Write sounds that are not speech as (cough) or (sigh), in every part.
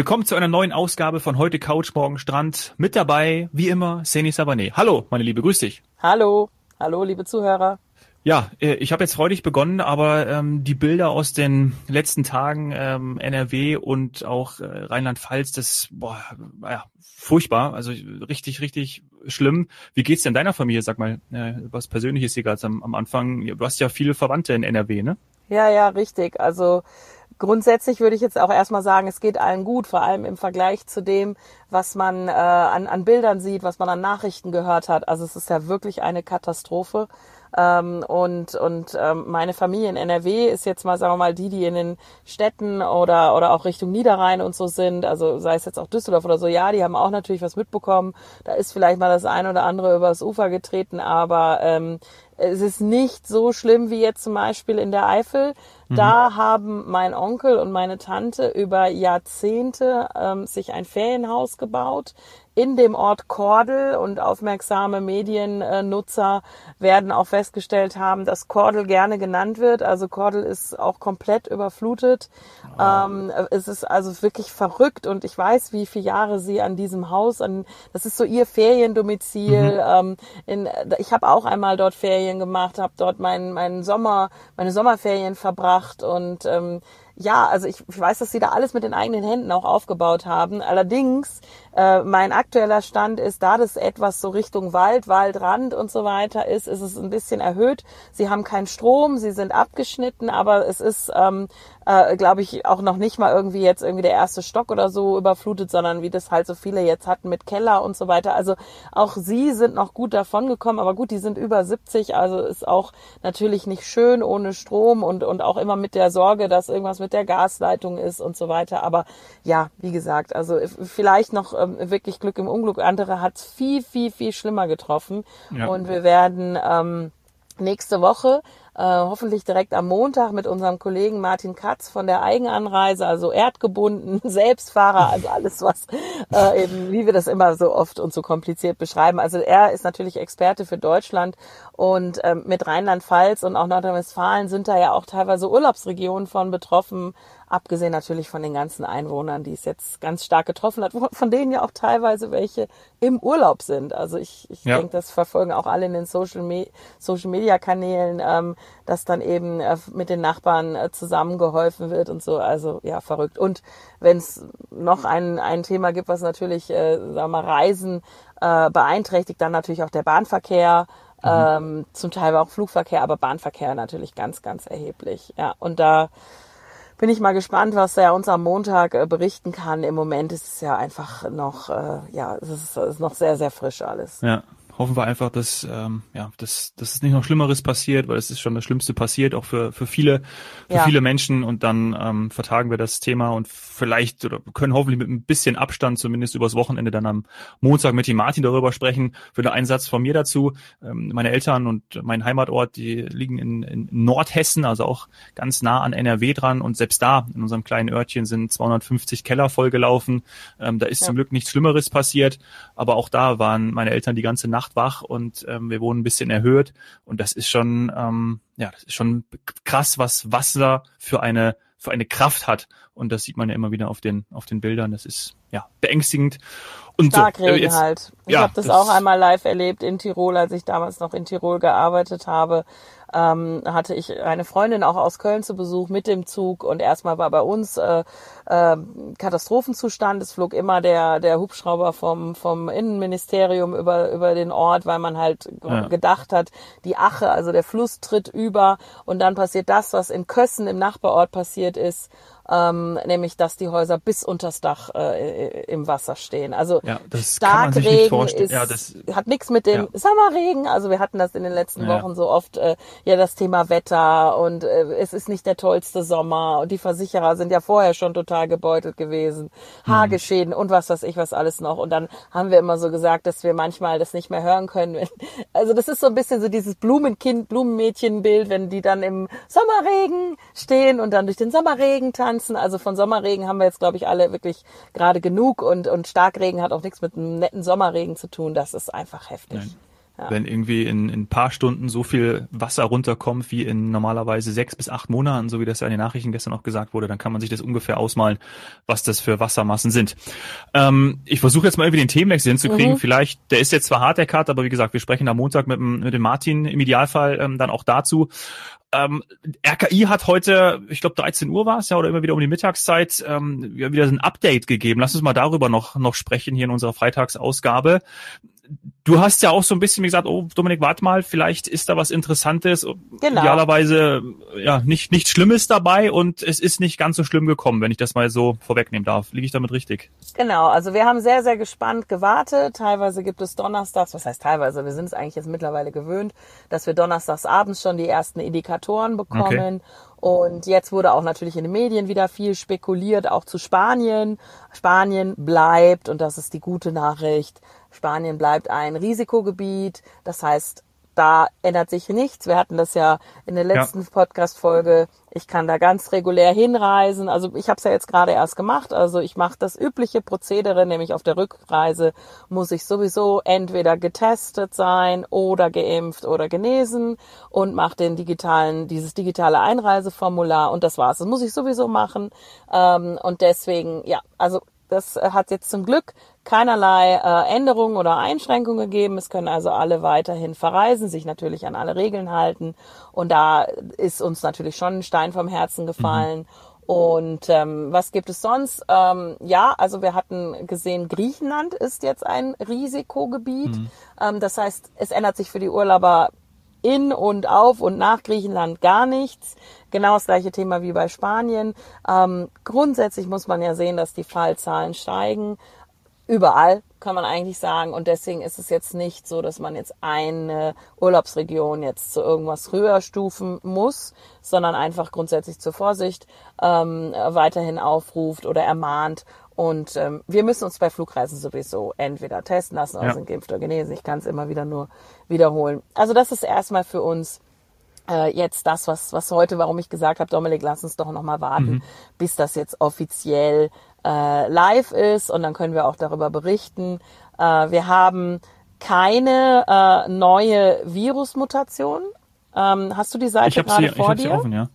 Willkommen zu einer neuen Ausgabe von heute Couch, morgen Strand. Mit dabei, wie immer, Seni Sabané. Hallo, meine Liebe, grüß dich. Hallo, hallo, liebe Zuhörer. Ja, äh, ich habe jetzt freudig begonnen, aber ähm, die Bilder aus den letzten Tagen ähm, NRW und auch äh, Rheinland-Pfalz, das boah, ja, furchtbar, also richtig, richtig schlimm. Wie geht's denn deiner Familie? Sag mal, äh, was Persönliches hier gerade am, am Anfang. Du hast ja viele Verwandte in NRW, ne? Ja, ja, richtig. Also grundsätzlich würde ich jetzt auch erstmal sagen, es geht allen gut, vor allem im Vergleich zu dem, was man äh, an, an Bildern sieht, was man an Nachrichten gehört hat. Also es ist ja wirklich eine Katastrophe. Ähm, und und ähm, meine Familie in NRW ist jetzt mal, sagen wir mal, die, die in den Städten oder, oder auch Richtung Niederrhein und so sind, also sei es jetzt auch Düsseldorf oder so, ja, die haben auch natürlich was mitbekommen. Da ist vielleicht mal das ein oder andere übers Ufer getreten, aber ähm, es ist nicht so schlimm wie jetzt zum Beispiel in der Eifel. Mhm. Da haben mein Onkel und meine Tante über Jahrzehnte ähm, sich ein Ferienhaus gebaut in dem Ort Kordel und aufmerksame Mediennutzer werden auch festgestellt haben, dass Kordel gerne genannt wird. Also Kordel ist auch komplett überflutet. Oh. Ähm, es ist also wirklich verrückt und ich weiß, wie viele Jahre sie an diesem Haus, an, das ist so ihr Feriendomizil. Mhm. Ähm, in, ich habe auch einmal dort Ferien gemacht, habe dort meinen meinen Sommer, meine Sommerferien verbracht und ähm, ja, also ich, ich weiß, dass sie da alles mit den eigenen Händen auch aufgebaut haben. Allerdings, äh, mein aktueller Stand ist, da das etwas so Richtung Wald, Waldrand und so weiter ist, ist es ein bisschen erhöht. Sie haben keinen Strom, sie sind abgeschnitten, aber es ist ähm, äh, glaube ich, auch noch nicht mal irgendwie jetzt irgendwie der erste Stock oder so überflutet, sondern wie das halt so viele jetzt hatten mit Keller und so weiter. Also auch sie sind noch gut davon gekommen, aber gut, die sind über 70, also ist auch natürlich nicht schön ohne Strom und, und auch immer mit der Sorge, dass irgendwas mit der Gasleitung ist und so weiter. Aber ja, wie gesagt, also vielleicht noch ähm, wirklich Glück im Unglück. Andere hat es viel, viel, viel schlimmer getroffen. Ja. Und wir werden ähm, nächste Woche äh, hoffentlich direkt am Montag mit unserem Kollegen Martin Katz von der Eigenanreise, also erdgebunden, (laughs) Selbstfahrer, also alles was äh, eben, wie wir das immer so oft und so kompliziert beschreiben. Also er ist natürlich Experte für Deutschland und ähm, mit Rheinland-Pfalz und auch Nordrhein-Westfalen sind da ja auch teilweise Urlaubsregionen von betroffen abgesehen natürlich von den ganzen Einwohnern, die es jetzt ganz stark getroffen hat, von denen ja auch teilweise welche im Urlaub sind. Also ich, ich ja. denke, das verfolgen auch alle in den Social, Me Social Media Kanälen, ähm, dass dann eben äh, mit den Nachbarn äh, zusammengeholfen wird und so. Also ja, verrückt. Und wenn es noch ein, ein Thema gibt, was natürlich, äh, sagen wir mal, Reisen äh, beeinträchtigt, dann natürlich auch der Bahnverkehr. Mhm. Ähm, zum Teil auch Flugverkehr, aber Bahnverkehr natürlich ganz, ganz erheblich. Ja, und da bin ich mal gespannt, was er uns am Montag äh, berichten kann. Im Moment ist es ja einfach noch, äh, ja, es ist, noch sehr, sehr frisch alles. Ja, hoffen wir einfach, dass, ähm, ja, dass, dass es nicht noch Schlimmeres passiert, weil es ist schon das Schlimmste passiert, auch für, für viele, für ja. viele Menschen. Und dann ähm, vertagen wir das Thema und vielleicht oder können hoffentlich mit ein bisschen Abstand zumindest übers Wochenende dann am Montag mit dem Martin darüber sprechen. Für den Einsatz von mir dazu. Ähm, meine Eltern und mein Heimatort, die liegen in, in Nordhessen, also auch ganz nah an NRW dran. Und selbst da, in unserem kleinen Örtchen, sind 250 Keller vollgelaufen. Ähm, da ist ja. zum Glück nichts Schlimmeres passiert. Aber auch da waren meine Eltern die ganze Nacht Nacht wach und ähm, wir wohnen ein bisschen erhöht. Und das ist schon, ähm, ja, das ist schon krass, was Wasser für eine für eine Kraft hat. Und das sieht man ja immer wieder auf den auf den Bildern. Das ist ja beängstigend. Und Starkregen so, jetzt, halt. Ich ja, habe das, das auch einmal live erlebt in Tirol, als ich damals noch in Tirol gearbeitet habe ähm, hatte ich eine Freundin auch aus Köln zu Besuch mit dem Zug und erstmal war bei uns äh, äh, Katastrophenzustand. Es flog immer der, der Hubschrauber vom, vom Innenministerium über, über den Ort, weil man halt ja. gedacht hat, die Ache, also der Fluss tritt über und dann passiert das, was in Kössen im Nachbarort passiert ist ähm, nämlich dass die Häuser bis unters Dach äh, im Wasser stehen. Also ja, Starkregen ist, ja, das, hat nichts mit dem ja. Sommerregen. Also wir hatten das in den letzten Wochen so oft äh, ja das Thema Wetter und äh, es ist nicht der tollste Sommer und die Versicherer sind ja vorher schon total gebeutelt gewesen, mhm. Haargeschäden und was weiß ich was alles noch. Und dann haben wir immer so gesagt, dass wir manchmal das nicht mehr hören können. (laughs) Also das ist so ein bisschen so dieses Blumenkind, Blumenmädchenbild, wenn die dann im Sommerregen stehen und dann durch den Sommerregen tanzen Pflanzen. Also von Sommerregen haben wir jetzt, glaube ich, alle wirklich gerade genug und, und Starkregen hat auch nichts mit einem netten Sommerregen zu tun. Das ist einfach heftig. Nein. Ja. Wenn irgendwie in, in ein paar Stunden so viel Wasser runterkommt wie in normalerweise sechs bis acht Monaten, so wie das ja in den Nachrichten gestern auch gesagt wurde, dann kann man sich das ungefähr ausmalen, was das für Wassermassen sind. Ähm, ich versuche jetzt mal irgendwie den Themenwechsel hinzukriegen. Mhm. Vielleicht, der ist jetzt zwar hart, der Cut, aber wie gesagt, wir sprechen am Montag mit, dem, mit dem Martin im Idealfall ähm, dann auch dazu. Ähm, RKI hat heute, ich glaube 13 Uhr war es ja, oder immer wieder um die Mittagszeit, ähm, wieder ein Update gegeben. Lass uns mal darüber noch, noch sprechen hier in unserer Freitagsausgabe du hast ja auch so ein bisschen gesagt, oh Dominik, warte mal, vielleicht ist da was Interessantes, genau. idealerweise ja nicht nichts Schlimmes dabei und es ist nicht ganz so schlimm gekommen, wenn ich das mal so vorwegnehmen darf. Liege ich damit richtig? Genau, also wir haben sehr, sehr gespannt gewartet. Teilweise gibt es donnerstags, was heißt teilweise, wir sind es eigentlich jetzt mittlerweile gewöhnt, dass wir donnerstags abends schon die ersten Indikatoren bekommen. Okay. Und jetzt wurde auch natürlich in den Medien wieder viel spekuliert, auch zu Spanien. Spanien bleibt, und das ist die gute Nachricht, Spanien bleibt ein Risikogebiet. Das heißt, da ändert sich nichts. Wir hatten das ja in der letzten ja. Podcast-Folge. Ich kann da ganz regulär hinreisen. Also ich habe es ja jetzt gerade erst gemacht. Also ich mache das übliche Prozedere, nämlich auf der Rückreise muss ich sowieso entweder getestet sein oder geimpft oder genesen und mache den digitalen, dieses digitale Einreiseformular und das war's. Das muss ich sowieso machen. Ähm, und deswegen, ja, also das hat jetzt zum Glück keinerlei äh, Änderungen oder Einschränkungen gegeben. Es können also alle weiterhin verreisen, sich natürlich an alle Regeln halten. Und da ist uns natürlich schon ein Stein vom Herzen gefallen. Mhm. Und ähm, was gibt es sonst? Ähm, ja, also wir hatten gesehen, Griechenland ist jetzt ein Risikogebiet. Mhm. Ähm, das heißt, es ändert sich für die Urlauber in und auf und nach Griechenland gar nichts. Genau das gleiche Thema wie bei Spanien. Ähm, grundsätzlich muss man ja sehen, dass die Fallzahlen steigen überall, kann man eigentlich sagen. Und deswegen ist es jetzt nicht so, dass man jetzt eine Urlaubsregion jetzt zu irgendwas höher stufen muss, sondern einfach grundsätzlich zur Vorsicht ähm, weiterhin aufruft oder ermahnt. Und ähm, wir müssen uns bei Flugreisen sowieso entweder testen lassen oder ja. sind geimpft oder genesen. Ich kann es immer wieder nur wiederholen. Also das ist erstmal für uns äh, jetzt das, was, was heute, warum ich gesagt habe, Dominik, lass uns doch nochmal warten, mhm. bis das jetzt offiziell äh, live ist und dann können wir auch darüber berichten. Äh, wir haben keine äh, neue Virusmutation. Ähm, hast du die Seite gerade vor ich dir? Sie offen, ja.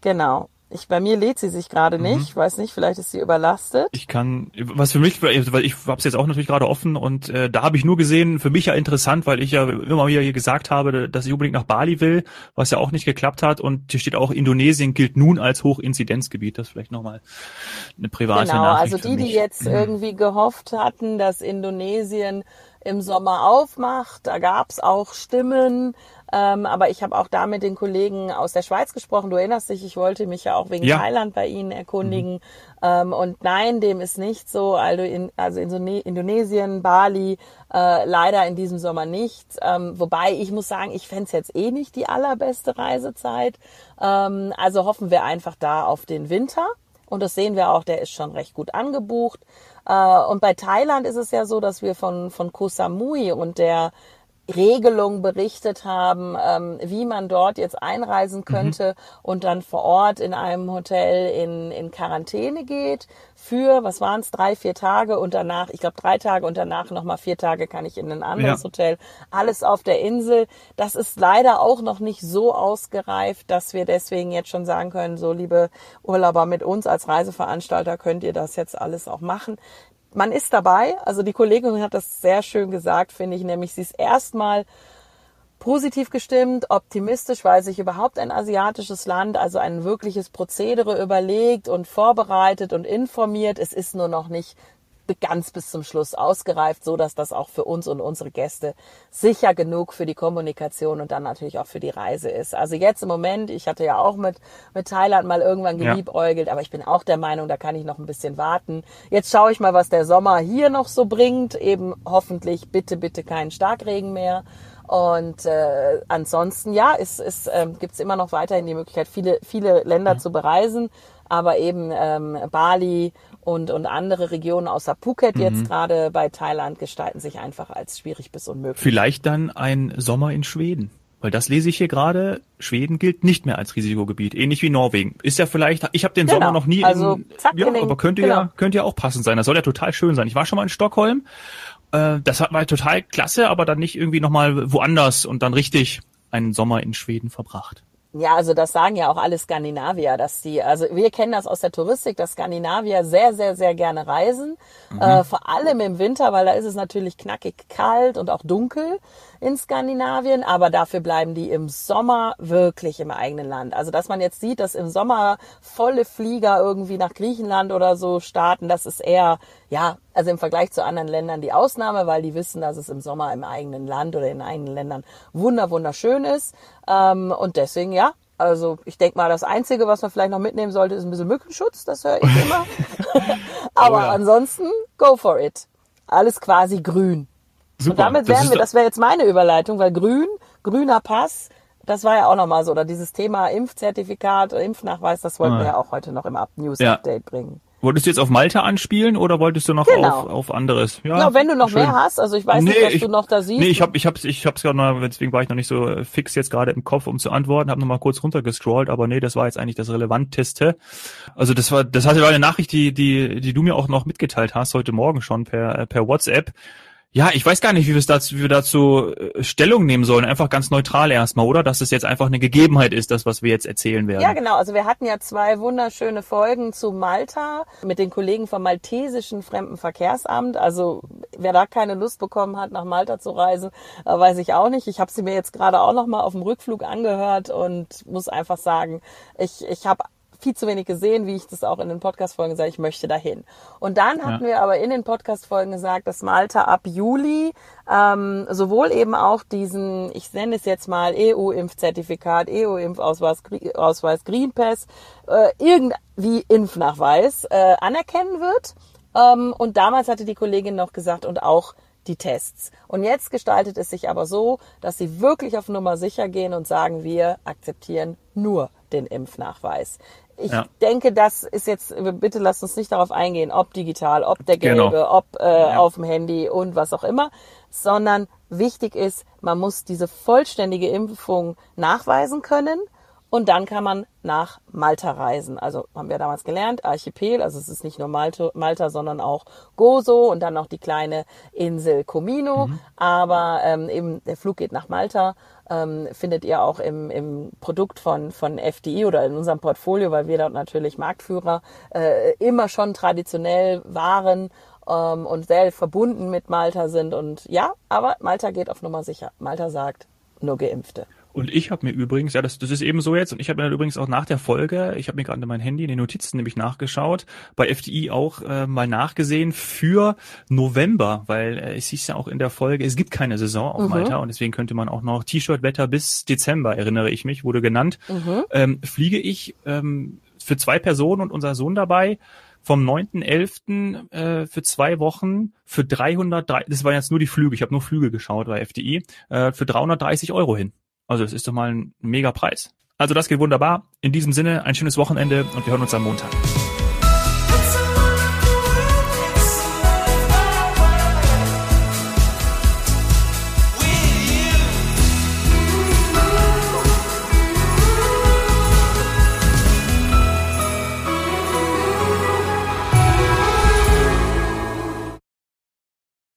Genau. Ich, bei mir lädt sie sich gerade mhm. nicht. Ich weiß nicht, vielleicht ist sie überlastet. Ich kann, was für mich, weil ich habe es jetzt auch natürlich gerade offen und äh, da habe ich nur gesehen, für mich ja interessant, weil ich ja immer wieder hier gesagt habe, dass ich unbedingt nach Bali will, was ja auch nicht geklappt hat. Und hier steht auch, Indonesien gilt nun als Hochinzidenzgebiet. Das ist vielleicht nochmal eine private genau, Nachricht. Genau, also die, die jetzt mhm. irgendwie gehofft hatten, dass Indonesien im Sommer aufmacht. Da gab's auch Stimmen, ähm, aber ich habe auch da mit den Kollegen aus der Schweiz gesprochen. Du erinnerst dich, ich wollte mich ja auch wegen ja. Thailand bei ihnen erkundigen. Mhm. Ähm, und nein, dem ist nicht so. Also, in, also in Indonesien, Bali, äh, leider in diesem Sommer nicht. Ähm, wobei ich muss sagen, ich fände jetzt eh nicht die allerbeste Reisezeit. Ähm, also hoffen wir einfach da auf den Winter. Und das sehen wir auch, der ist schon recht gut angebucht. Äh, und bei Thailand ist es ja so, dass wir von, von Koh Samui und der Regelung berichtet haben, ähm, wie man dort jetzt einreisen mhm. könnte mhm. und dann vor Ort in einem Hotel in, in Quarantäne geht für, was waren es, drei, vier Tage und danach, ich glaube drei Tage und danach nochmal vier Tage kann ich in ein anderes ja. Hotel. Alles auf der Insel. Das ist leider auch noch nicht so ausgereift, dass wir deswegen jetzt schon sagen können, so liebe Urlauber mit uns als Reiseveranstalter könnt ihr das jetzt alles auch machen man ist dabei. Also die Kollegin hat das sehr schön gesagt, finde ich, nämlich sie ist erstmal positiv gestimmt, optimistisch, weil sich überhaupt ein asiatisches Land, also ein wirkliches Prozedere überlegt und vorbereitet und informiert. Es ist nur noch nicht ganz bis zum Schluss ausgereift, so dass das auch für uns und unsere Gäste sicher genug für die Kommunikation und dann natürlich auch für die Reise ist. Also jetzt im Moment, ich hatte ja auch mit, mit Thailand mal irgendwann geliebäugelt, ja. aber ich bin auch der Meinung, da kann ich noch ein bisschen warten. Jetzt schaue ich mal, was der Sommer hier noch so bringt. Eben hoffentlich bitte, bitte keinen Starkregen mehr. Und äh, ansonsten, ja, es, es äh, gibt immer noch weiterhin die Möglichkeit, viele, viele Länder mhm. zu bereisen aber eben ähm, Bali und, und andere Regionen außer Phuket mhm. jetzt gerade bei Thailand gestalten sich einfach als schwierig bis unmöglich. Vielleicht dann ein Sommer in Schweden. Weil das lese ich hier gerade, Schweden gilt nicht mehr als Risikogebiet, ähnlich wie Norwegen. Ist ja vielleicht, ich habe den genau. Sommer noch nie also, in, zack, ja, aber könnte genau. ja könnte ja auch passend sein. Das soll ja total schön sein. Ich war schon mal in Stockholm Äh, das war total klasse, aber dann nicht irgendwie nochmal woanders und dann richtig einen Sommer in Schweden verbracht. Ja, also das sagen ja auch alle Skandinavier, dass die, also wir kennen das aus der Touristik, dass Skandinavier sehr, sehr, sehr gerne reisen. Mhm. Äh, vor allem im Winter, weil da ist es natürlich knackig kalt und auch dunkel in Skandinavien, aber dafür bleiben die im Sommer wirklich im eigenen Land. Also dass man jetzt sieht, dass im Sommer volle Flieger irgendwie nach Griechenland oder so starten, das ist eher, ja, also im Vergleich zu anderen Ländern die Ausnahme, weil die wissen, dass es im Sommer im eigenen Land oder in eigenen Ländern wunder wunderschön ist. Ähm, und deswegen, ja, also ich denke mal, das Einzige, was man vielleicht noch mitnehmen sollte, ist ein bisschen Mückenschutz, das höre ich immer. (laughs) (laughs) Aber oh ja. ansonsten, go for it. Alles quasi grün. Super. Und damit wären wir, das wäre jetzt meine Überleitung, weil grün, grüner Pass, das war ja auch nochmal so, oder dieses Thema Impfzertifikat, Impfnachweis, das wollten ah. wir ja auch heute noch im Up News Update ja. bringen. Wolltest du jetzt auf Malta anspielen oder wolltest du noch genau. auf, auf anderes? Ja, genau, wenn du noch schön. mehr hast, also ich weiß nee, nicht, was ich, du noch da siehst. Nee, ich habe ich hab's, ich hab's gerade noch, deswegen war ich noch nicht so fix jetzt gerade im Kopf, um zu antworten, habe noch mal kurz runtergescrollt, aber nee, das war jetzt eigentlich das Relevanteste. Also das war, das hatte eine Nachricht, die, die, die du mir auch noch mitgeteilt hast, heute Morgen schon per, per WhatsApp. Ja, ich weiß gar nicht, wie wir dazu, wie wir dazu äh, Stellung nehmen sollen. Einfach ganz neutral erstmal, oder? Dass es jetzt einfach eine Gegebenheit ist, das, was wir jetzt erzählen werden. Ja, genau. Also wir hatten ja zwei wunderschöne Folgen zu Malta mit den Kollegen vom Maltesischen Fremdenverkehrsamt. Also wer da keine Lust bekommen hat, nach Malta zu reisen, äh, weiß ich auch nicht. Ich habe sie mir jetzt gerade auch noch mal auf dem Rückflug angehört und muss einfach sagen, ich, ich habe viel zu wenig gesehen, wie ich das auch in den Podcast-Folgen sage, ich möchte dahin. Und dann hatten ja. wir aber in den Podcast-Folgen gesagt, dass Malta ab Juli ähm, sowohl eben auch diesen, ich nenne es jetzt mal EU-Impfzertifikat, EU-Impfausweis Ausweis Green Pass, äh, irgendwie Impfnachweis äh, anerkennen wird. Ähm, und damals hatte die Kollegin noch gesagt, und auch die Tests. Und jetzt gestaltet es sich aber so, dass sie wirklich auf Nummer sicher gehen und sagen, wir akzeptieren nur den Impfnachweis. Ich ja. denke, das ist jetzt, bitte lasst uns nicht darauf eingehen, ob digital, ob der gelbe, genau. ob äh, ja. auf dem Handy und was auch immer, sondern wichtig ist, man muss diese vollständige Impfung nachweisen können und dann kann man nach Malta reisen. Also haben wir damals gelernt, Archipel, also es ist nicht nur Malta, Malta sondern auch Gozo und dann noch die kleine Insel Comino. Mhm. Aber ähm, eben der Flug geht nach Malta ähm, findet ihr auch im, im Produkt von, von FDI oder in unserem Portfolio, weil wir dort natürlich Marktführer äh, immer schon traditionell waren ähm, und sehr verbunden mit Malta sind. Und ja, aber Malta geht auf Nummer sicher. Malta sagt, nur Geimpfte. Und ich habe mir übrigens, ja, das, das ist eben so jetzt, und ich habe mir dann übrigens auch nach der Folge, ich habe mir gerade mein Handy in den Notizen nämlich nachgeschaut, bei FDI auch äh, mal nachgesehen für November, weil äh, es hieß ja auch in der Folge, es gibt keine Saison auf mhm. Malta und deswegen könnte man auch noch T-Shirt-Wetter bis Dezember, erinnere ich mich, wurde genannt. Mhm. Ähm, fliege ich ähm, für zwei Personen und unser Sohn dabei vom 9.11. Äh, für zwei Wochen für 300, das waren jetzt nur die Flüge, ich habe nur Flüge geschaut bei FDI, äh, für 330 Euro hin. Also das ist doch mal ein mega Preis. Also das geht wunderbar. In diesem Sinne ein schönes Wochenende und wir hören uns am Montag.